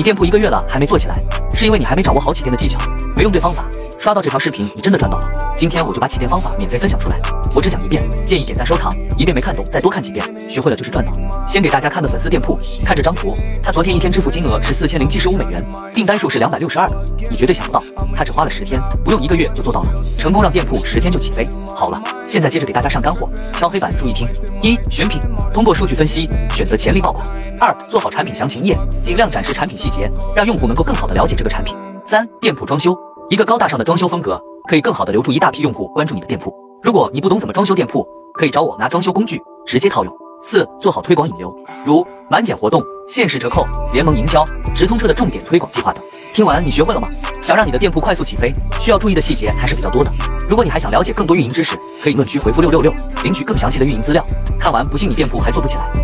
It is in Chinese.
你店铺一个月了还没做起来，是因为你还没掌握好起店的技巧，没用对方法。刷到这条视频，你真的赚到了。今天我就把起店方法免费分享出来，我只讲一遍，建议点赞收藏，一遍没看懂再多看几遍，学会了就是赚到。先给大家看的粉丝店铺，看这张图，他昨天一天支付金额是四千零七十五美元，订单数是两百六十二个，你绝对想不到，他只花了十天，不用一个月就做到了，成功让店铺十天就起飞。好了，现在接着给大家上干货，敲黑板注意听：一、选品，通过数据分析选择潜力爆款；二、做好产品详情页，尽量展示产品细节，让用户能够更好的了解这个产品；三、店铺装修。一个高大上的装修风格，可以更好的留住一大批用户关注你的店铺。如果你不懂怎么装修店铺，可以找我拿装修工具直接套用。四、做好推广引流，如满减活动、限时折扣、联盟营销、直通车的重点推广计划等。听完你学会了吗？想让你的店铺快速起飞，需要注意的细节还是比较多的。如果你还想了解更多运营知识，可以评论区回复六六六领取更详细的运营资料。看完不信你店铺还做不起来？